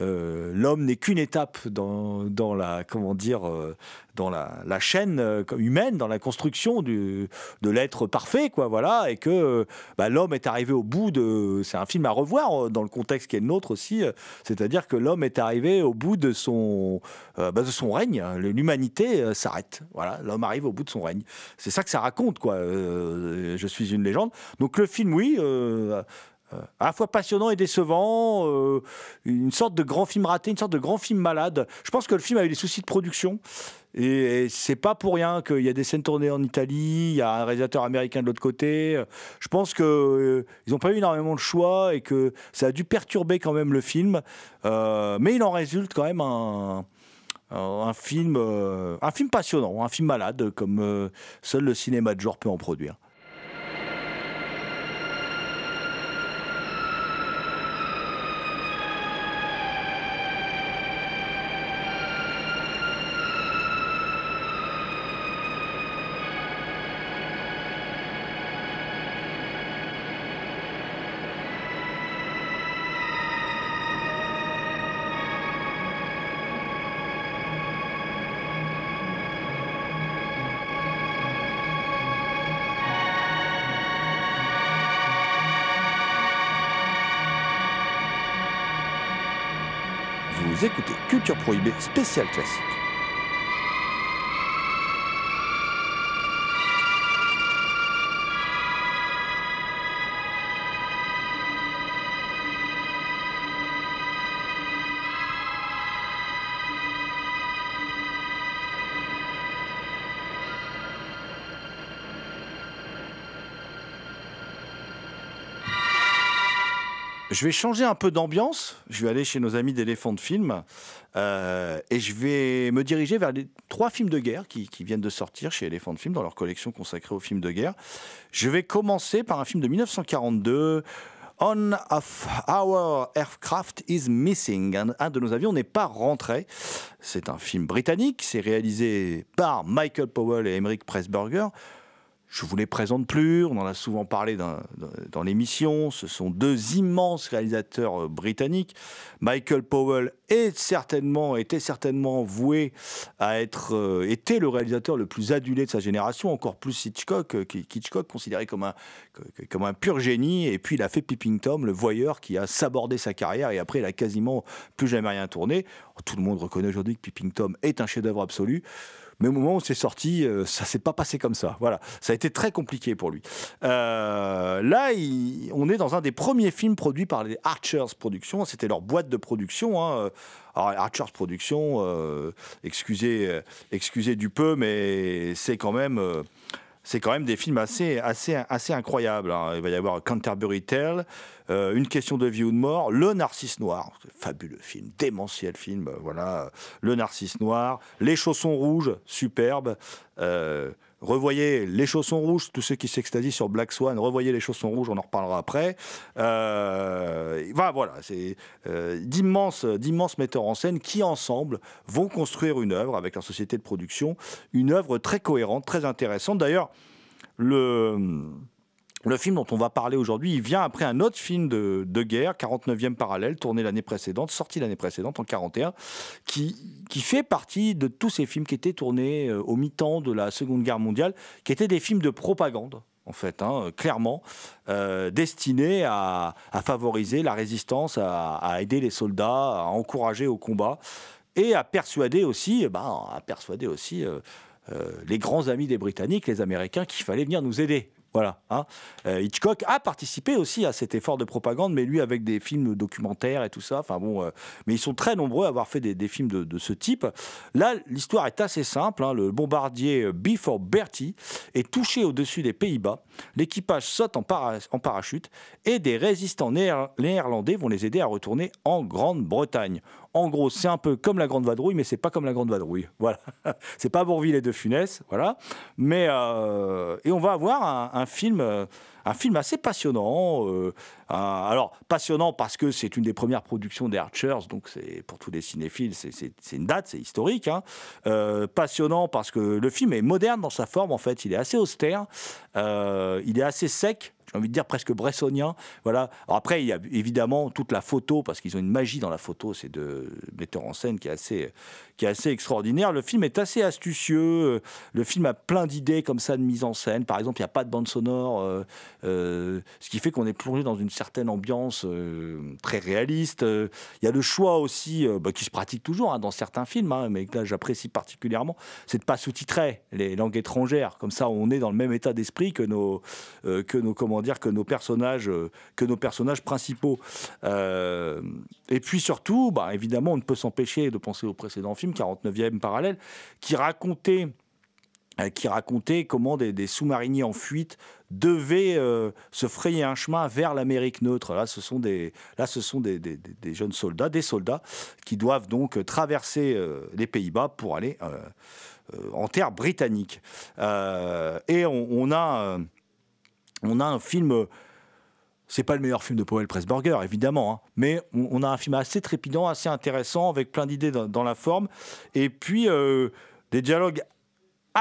l'homme n'est qu'une étape dans, dans la, comment dire, dans la, la chaîne humaine, dans la construction du, de l'être parfait, quoi, voilà, et que bah, l'homme est arrivé au bout de. C'est un film à revoir dans le contexte qui est le nôtre aussi, c'est-à-dire que l'homme est arrivé au bout de son, bah, de son règne. L'humanité euh, s'arrête, voilà, l'homme arrive au bout de son règne. C'est ça que ça raconte, quoi. euh, je suis une légende. Donc le film, oui. euh, euh, à la fois passionnant et décevant, euh, une sorte de grand film raté, une sorte de grand film malade. Je pense que le film a eu des soucis de production. Et c'est pas pour rien qu'il y a des scènes tournées en Italie, il y a un réalisateur américain de l'autre côté. Je pense que euh, ils n'ont pas eu énormément de choix et que ça a dû perturber quand même le film. Euh, mais il en résulte quand même un, un, un film, euh, un film passionnant, un film malade, comme euh, seul le cinéma de genre peut en produire. Spécial classique. Je vais changer un peu d'ambiance. Je vais aller chez nos amis d'Éléphant de Film euh, et je vais me diriger vers les trois films de guerre qui, viennent de sortir chez Éléphant de Film dans leur collection consacrée aux films de guerre. Je vais commencer par un film de 1942. On of Our Aircraft is Missing. Un, un de nos avions n'est pas rentré. C'est un film britannique. C'est réalisé par Michael Powell et Emmerich Pressburger. Je vous les présente plus, on en a souvent parlé dans, l'émission. Ce sont deux immenses réalisateurs euh, britanniques. Michael Powell certainement, était certainement voué à être, euh, était le réalisateur le plus adulé de sa génération, encore plus Hitchcock, euh, qu'Hitchcock considéré comme un, comme un pur génie. Et puis il a fait Peeping Tom, le voyeur qui a sabordé sa carrière et après il a quasiment plus jamais rien tourné. Tout le monde reconnaît aujourd'hui que Peeping Tom est un chef-d'œuvre absolu. Mais au moment où c'est sorti, euh, ça s'est pas passé comme ça. Voilà, ça a été très compliqué pour lui. Euh, là, on est dans un des premiers films produits par les Archers Productions. C'était leur boîte de production. hein. Alors Archers Productions, euh, excusez, excusez du peu, mais c'est quand même. C'est quand même des films assez, incroyables. hein. Il va y avoir Canterbury Tale, euh, Une question de vie ou de mort, Le Narcisse Noir, fabuleux film, démentiel film, voilà. Le Narcisse Noir, Les Chaussons Rouges, superbe. Euh, revoyez Les Chaussons Rouges, tous ceux qui s'extasient sur Black Swan, revoyez Les Chaussons Rouges, on en reparlera après. Euh, voilà, c'est euh, d'immenses, d'immenses metteurs en scène qui ensemble vont construire une œuvre avec la société de production, une œuvre très cohérente, très intéressante. D'ailleurs, le, le film dont on va parler aujourd'hui, il vient après un autre film de, guerre, 49e parallèle, tourné l'année précédente, sorti l'année précédente, en 41, qui, qui fait partie de tous ces films qui étaient tournés euh, au mi-temps de la Seconde Guerre mondiale, qui étaient des films de propagande en fait, hein, clairement, euh, destinés à, favoriser la résistance, à, à aider les soldats, à encourager au combat et à persuader aussi, eh ben, à persuader aussi euh, euh, les grands amis des Britanniques, les Américains, qu'il fallait venir nous aider. Voilà. hein. Euh, Hitchcock a participé aussi à cet effort de propagande, mais lui avec des films documentaires et tout ça. Euh, mais ils sont très nombreux à avoir fait des, films de, ce type. Là, l'histoire est assez simple. hein. Le bombardier euh, B for Bertie est touché au-dessus des Pays-Bas. L'équipage saute en, para- en parachute et des résistants néer- néerlandais vont les aider à retourner en Grande-Bretagne. En gros, c'est un peu comme la Grande Vadrouille, mais c'est pas comme la Grande Vadrouille. Voilà, c'est pas Bourville et De Funès, voilà. Mais euh, et on va avoir un, film, euh, un film assez passionnant. euh, alors, passionnant parce que c'est une des premières productions des Archers, donc c'est pour tous les cinéphiles, c'est- une date, c'est historique. hein. Passionnant parce que le film est moderne dans sa forme, en fait. Il est assez austère, il est assez sec. J'ai envie de dire presque bressonien. Voilà. Après, il y a évidemment toute la photo, parce qu'ils ont une magie dans la photo, c'est de metteur en scène qui est assez, qui est assez extraordinaire. Le film est assez astucieux. Le film a plein d'idées comme ça de mise en scène. Par exemple, il n'y a pas de bande sonore, euh, euh, ce qui fait qu'on est plongé dans une certaine ambiance euh, très réaliste. Euh, Il y a le choix aussi, euh, bah, qui se pratique toujours hein, dans certains films, hein, mais que là j'apprécie particulièrement, c'est de pas sous-titrer les langues étrangères. Comme ça, on est dans le même état d'esprit que nos, euh, que nos dire, que nos personnages, euh, que nos personnages principaux. Euh, et puis surtout, bah, évidemment, on ne peut s'empêcher de penser au précédent film, 49e parallèle, qui racontait euh, qui racontait comment des, sous-mariniers en fuite devaient se frayer un chemin vers l'Amérique neutre. Là, ce sont des, là, ce sont des, jeunes soldats, des soldats qui doivent donc traverser les Pays-Bas pour aller en terre britannique. Et on, a, on a un film. euh, c'est pas le meilleur film de Powell Pressburger, évidemment, hein, mais on, a un film assez trépidant, assez intéressant, avec plein d'idées dans, dans la forme, et puis euh, des dialogues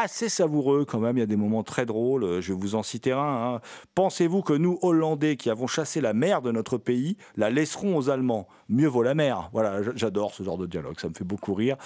assez savoureux quand même. Il y a des moments très drôles. Euh, Je vais vous en citer un. hein. Pensez-vous que nous, Hollandais, qui avons chassé la mer de notre pays, la laisserons aux Allemands? Mieux vaut la mer. Voilà, j'adore ce genre de dialogue. Ça me fait beaucoup rire.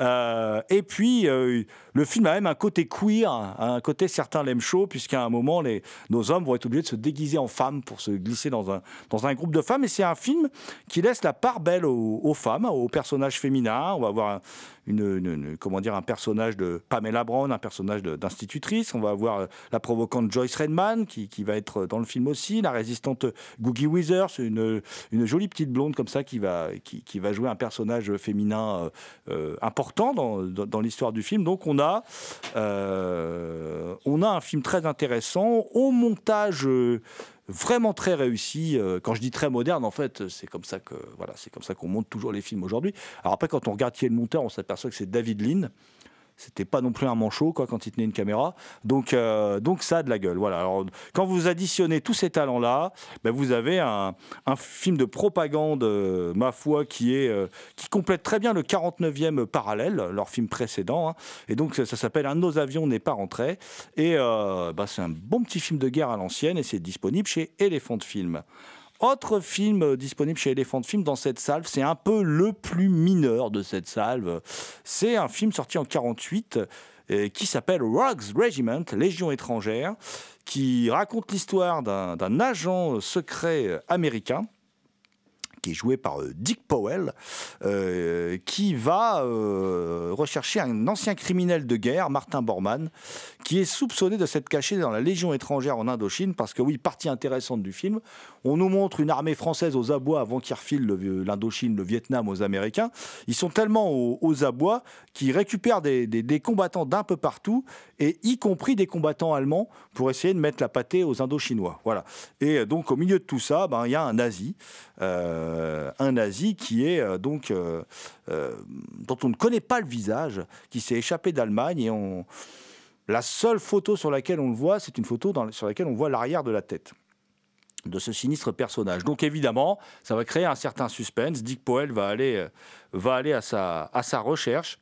Euh, et puis, euh, le film a même un côté queer, un côté certains l'aiment chaud, puisqu'à un moment, les, nos hommes vont être obligés de se déguiser en femmes pour se glisser dans un, dans un groupe de femmes. Et c'est un film qui laisse la part belle aux, aux femmes, aux personnages féminins. On va avoir un- une, comment dire, un personnage de Pamela Brown, un personnage d'institutrice. On va avoir euh, la provocante Joyce Redman qui, va être dans le film aussi, la résistante Googie Withers, une, une jolie petite blonde comme ça qui va, qui, va jouer un personnage féminin euh, euh, important dans, l'histoire du film. Donc on a, on a un film très intéressant, au montage vraiment très réussi. Euh, Quand je dis très moderne, en fait, c'est comme ça que voilà, c'est comme ça qu'on monte toujours les films aujourd'hui. Alors après, quand on regarde qui est le monteur, on s'aperçoit que c'est David Lean. C'était pas non plus un manchot quoi quand il tenait une caméra. Donc euh, donc ça a de la gueule. Voilà. Alors quand vous additionnez tous ces talents là, vous avez un, un film de propagande euh, ma foi qui est euh, qui complète très bien le 49e parallèle, leur film précédent. hein. Et donc ça, s'appelle Un de nos avions n'est pas rentré. Et bah, c'est un bon petit film de guerre à l'ancienne et c'est disponible chez Elephant Film. Autre film euh, disponible chez Elephant Film dans cette salve, c'est un peu le plus mineur de cette salve. C'est un film sorti en 48 euh, qui s'appelle Rogues Regiment, Légion étrangère, qui raconte l'histoire d'un agent secret euh, américain qui est joué par Dick Powell, qui va rechercher un ancien criminel de guerre, Martin Bormann, qui est soupçonné de s'être caché dans la Légion étrangère en Indochine, parce que oui, partie intéressante du film, on nous montre une armée française aux abois avant qu'ils refilent le- l'Indochine, le Vietnam aux Américains. Ils sont tellement aux, abois qu'ils récupèrent des, combattants d'un peu partout, et y compris des combattants allemands, pour essayer de mettre la pâtée aux Indochinois. Voilà. Et donc, au milieu de tout ça, ben, il y a un nazi, euh, un nazi qui est euh, donc euh, dont on ne connaît pas le visage, qui s'est échappé d'Allemagne et on la seule photo sur laquelle on le voit, c'est une photo sur laquelle on voit l'arrière de la tête de ce sinistre personnage. Donc évidemment, ça va créer un certain suspense. Dick Powell va aller, euh, va aller à, sa, à sa recherche.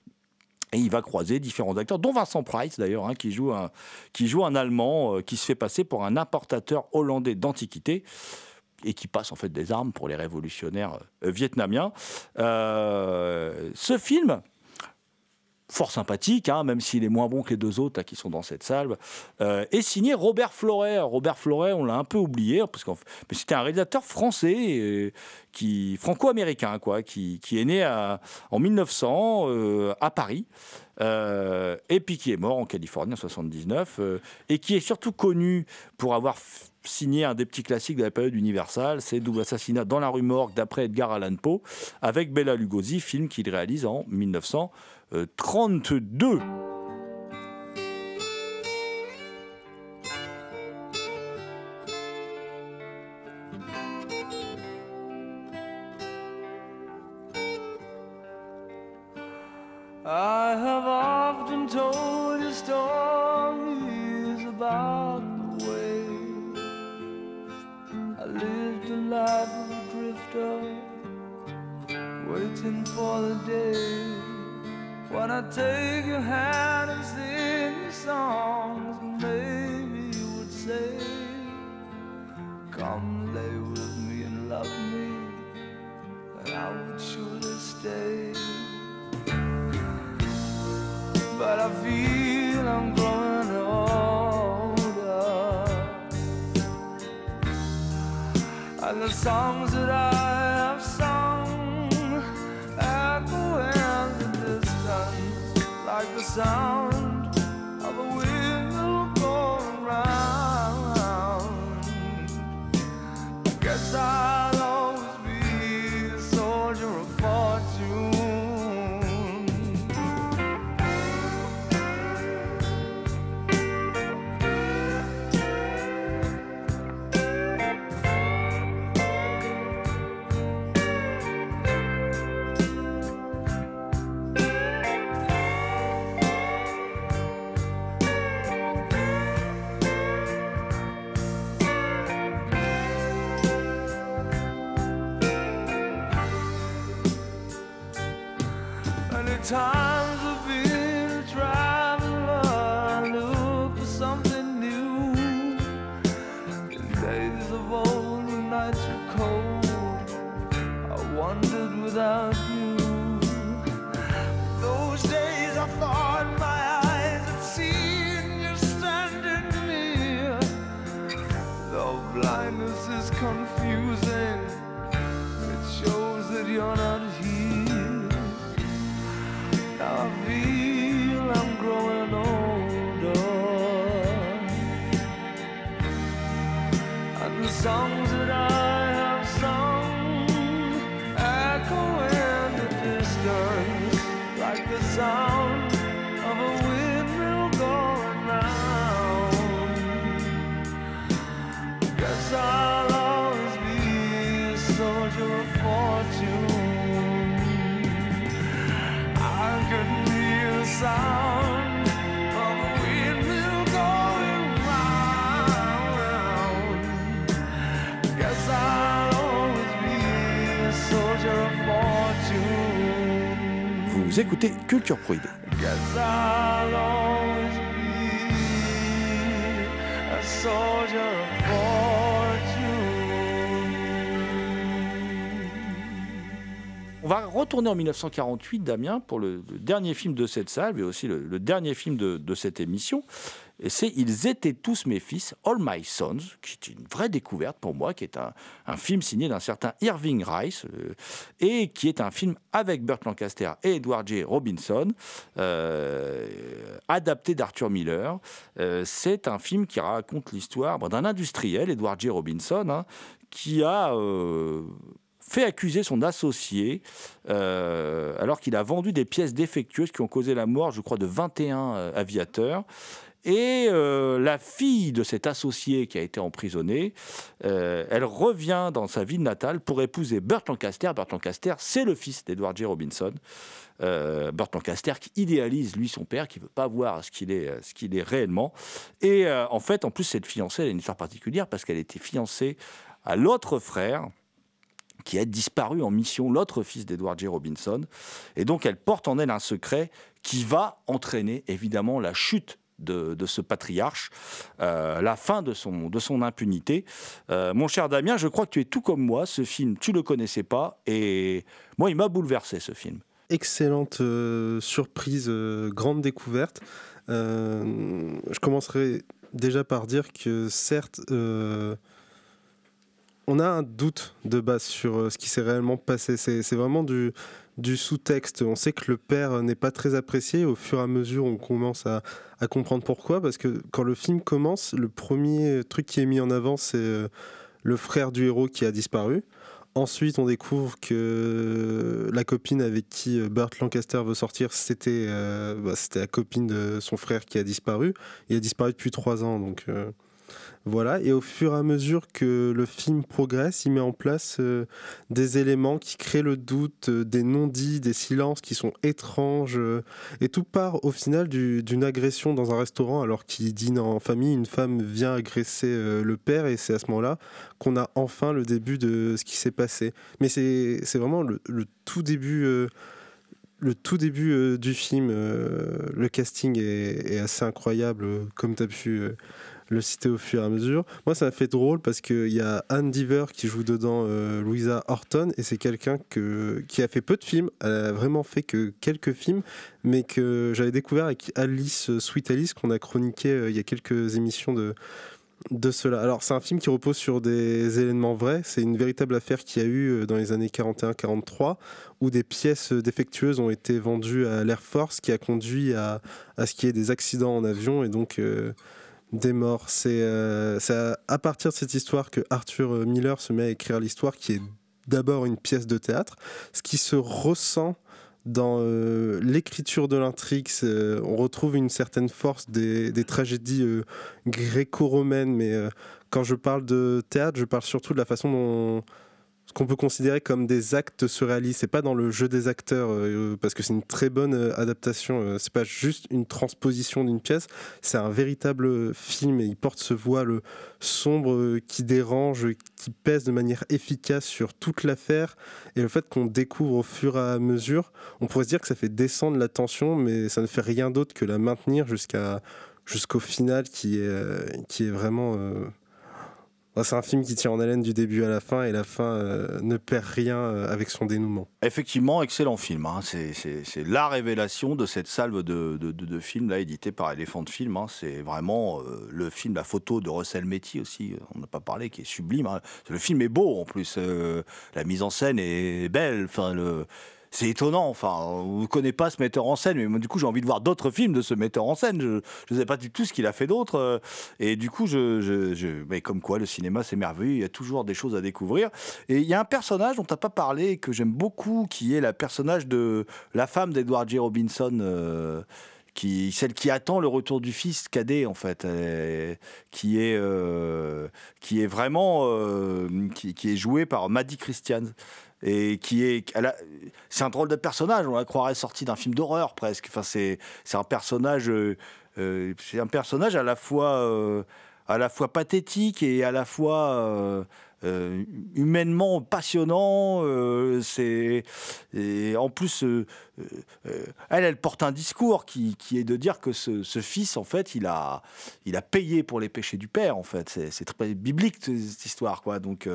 Et il va croiser différents acteurs, dont Vincent Price d'ailleurs, hein, qui, joue un, qui joue un Allemand euh, qui se fait passer pour un importateur hollandais d'antiquités et qui passe en fait des armes pour les révolutionnaires euh, vietnamiens. Ce film, fort sympathique, hein, même s'il est moins bon que les deux autres qui sont dans cette salle, euh, est signé Robert Floret. Robert Floret, on l'a un peu oublié, parce que mais c'était un réalisateur français, euh, qui franco-américain, quoi, qui, est né en 1900 euh, à Paris, euh, et puis qui est mort en Californie en 79, et qui est surtout connu pour avoir signé un des petits classiques de la période universelle, c'est Double Assassinat dans la rue Morgue d'après Edgar Allan Poe, avec Bella Lugosi, film qu'il réalise en 1900. Euh, 32. I take your hand and sing you songs, and maybe you would say, Come lay with me and love me, and I would surely stay. But I feel I'm growing older. And the songs On va retourner en 1948, Damien, pour le, dernier film de cette salle, mais aussi le, dernier film de cette émission. C'est Ils étaient tous mes fils, All My Sons, qui est une vraie découverte pour moi, qui est un, film signé d'un certain Irving Rice, euh, et qui est un film avec Burt Lancaster et Edward J. Robinson, euh, adapté d'Arthur Miller. Euh, c'est un film qui raconte l'histoire d'un industriel, Edward J. Robinson, hein, qui a fait accuser son associé alors qu'il a vendu des pièces défectueuses qui ont causé la mort, je crois, de 21 euh, aviateurs. Et euh, la fille de cet associé qui a été emprisonné, euh, elle revient dans sa ville natale pour épouser Burt Lancaster. Burt Lancaster, c'est le fils d'Edward J. Robinson. Euh, Burt Lancaster qui idéalise lui son père, qui veut pas voir ce qu'il est, ce qu'il est réellement. Et euh, en fait, en plus, cette fiancée, elle a une histoire particulière parce qu'elle était fiancée à l'autre frère qui a disparu en mission, l'autre fils d'Edward J. Robinson. Et donc, elle porte en elle un secret qui va entraîner évidemment la chute de, ce patriarche, euh, la fin de son, de son impunité. Euh, mon cher Damien, je crois que tu es tout comme moi. Ce film, tu le connaissais pas. Et moi, il m'a bouleversé, ce film. excellente euh, surprise, grande découverte. Je commencerai déjà par dire que certes, on a un doute de base sur ce qui s'est réellement passé. C'est vraiment du, du sous-texte. On sait que le père n'est pas très apprécié. Au fur et à mesure, on commence à, comprendre pourquoi. Parce que quand le film commence, le premier truc qui est mis en avant, c'est euh, le frère du héros qui a disparu. Ensuite, on découvre que la copine avec qui euh, Burt Lancaster veut sortir, c'était euh, bah, c'était la copine de son frère qui a disparu. Il a disparu depuis trois ans, donc Voilà, et au fur et à mesure que le film progresse, il met en place euh, des éléments qui créent le doute, euh, des non-dits, des silences qui sont étranges, euh, et tout part au final du- d'une agression dans un restaurant alors qu'il dîne en famille, une femme vient agresser le père, et c'est à ce moment-là qu'on a enfin le début de ce qui s'est passé. Mais c'est vraiment le, tout début... le tout début du film, le casting est, assez incroyable, comme tu as pu le citer au fur et à mesure. Moi, ça m'a fait drôle parce qu'il y a Anne Diver qui joue dedans euh, Louisa Horton, et c'est quelqu'un que, qui a fait peu de films, elle a vraiment fait que quelques films, mais que j'avais découvert avec Alice, euh, Sweet Alice, qu'on a chroniqué euh, il y a quelques émissions de, de cela. Alors, c'est un film qui repose sur des événements vrais. C'est une véritable affaire qu'il y a eu dans les années 41-43, où des pièces défectueuses ont été vendues à l'Air Force, qui a conduit à, à ce qu'il y ait des accidents en avion et donc des morts. C'est euh, à, partir de cette histoire que Arthur euh, Miller se met à écrire l'histoire, qui est d'abord une pièce de théâtre, ce qui se ressent dans euh, l'écriture de l'intrigue, on retrouve une certaine force des, tragédies euh, gréco-romaines, mais quand je parle de théâtre, je parle surtout de la façon dont ce qu'on peut considérer comme des actes surréalistes. C'est pas dans le jeu des acteurs, euh, parce que c'est une très bonne euh, adaptation. euh, c'est pas juste une transposition d'une pièce, c'est un véritable film et il porte ce voile sombre euh, qui dérange, qui pèse de manière efficace sur toute l'affaire. Et le fait qu'on découvre au fur et à mesure, on pourrait se dire que ça fait descendre la tension, mais ça ne fait rien d'autre que la maintenir jusqu'à jusqu'au final qui est, euh, qui est vraiment... c'est un film qui tient en haleine du début à la fin et la fin euh, ne perd rien euh, avec son dénouement. Effectivement, excellent film. hein. C'est- la révélation de cette salve de, de, de- films là, édité par Elephant Film. hein. C'est vraiment euh, le film, la photo de Russell Metty aussi, on n'a pas parlé, qui est sublime. hein. Le film est beau en plus. la mise en scène est belle. Le. C'est étonnant, enfin, on ne connaît pas ce metteur en scène, mais moi, du coup j'ai envie de voir d'autres films de ce metteur en scène. Je ne sais pas du tout ce qu'il a fait d'autre, euh, et du coup, mais comme quoi le cinéma c'est merveilleux, il y a toujours des choses à découvrir. Et il y a un personnage dont tu n'as pas parlé, que j'aime beaucoup, qui est la personnage de la femme d'Edward J. Robinson. euh, qui, celle qui attend le retour du fils cadet en fait, qui est euh, qui est vraiment qui, est jouée par Maddie Christian et qui est c'est un drôle de personnage, on la croirait sorti d'un film d'horreur presque. C'est un personnage euh, euh, c'est un personnage à la fois euh, à la fois pathétique et à la fois euh, humainement passionnant. euh, c'est et en plus, euh, elle, elle porte un discours qui, qui est de dire que ce, ce fils, en fait, il a, il a payé pour les péchés du père. En fait, c'est très biblique cette histoire, quoi. Donc,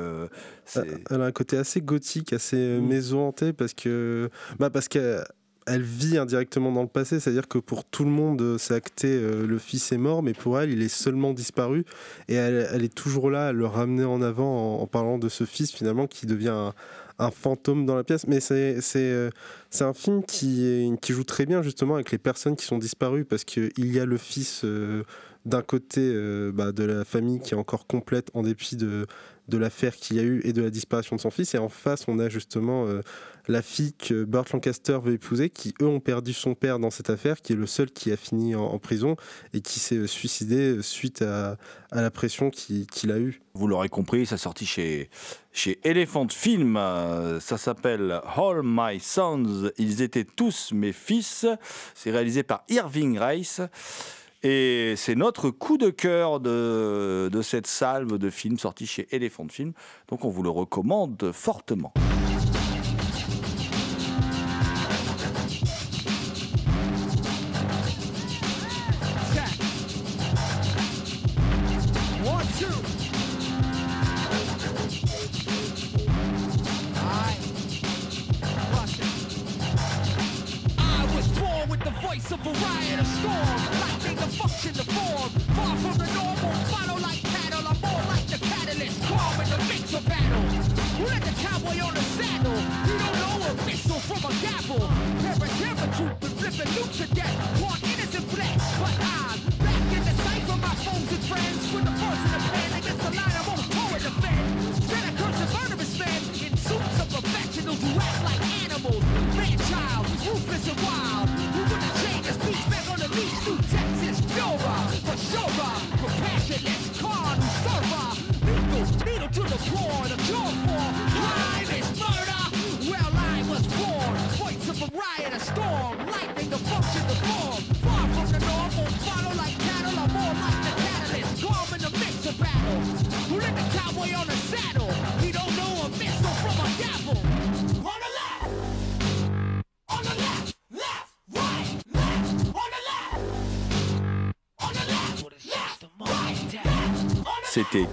Elle a un côté assez gothique, assez euh, maison hantée parce que bah parce qu'elle elle vit indirectement dans le passé, c'est-à-dire que pour tout le monde, euh, c'est acté, euh, le fils est mort, mais pour elle, il est seulement disparu, et elle, est toujours là à le ramener en avant en, parlant de ce fils finalement qui devient un, fantôme dans la pièce. Mais c'est euh, un film qui, qui joue très bien justement avec les personnes qui sont disparues, parce qu'il y a le fils d'un côté euh, bah, de la famille qui est encore complète en dépit de, de l'affaire qu'il y a eu et de la disparition de son fils. Et en face, on a justement euh, la fille que Burt Lancaster veut épouser, qui eux ont perdu son père dans cette affaire, qui est le seul qui a fini en, prison et qui s'est euh, suicidé suite à, à la pression qu'il a eue. Vous l'aurez compris, ça sorti chez, chez Elephant Film. Ça s'appelle All My Sons, ils étaient tous mes fils. C'est réalisé par Irving Rice. Et c'est notre coup de cœur de, de cette salve de films sortis chez Elephant Film. Donc on vous le recommande fortement. Lacking the function form. Far from the normal, follow like cattle. I'm more like the catalyst, calm in the mix of battle. Who let the cowboy on the saddle? You don't know a missile from a gavel. Paraterra troop and flipping loops to death. The poor, the cure for crime is murder. Well, I was born, voice of a riot, a storm,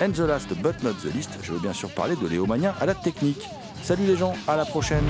and the last but not the least, je veux bien sûr parler de Léo à la technique. Salut les gens, à la prochaine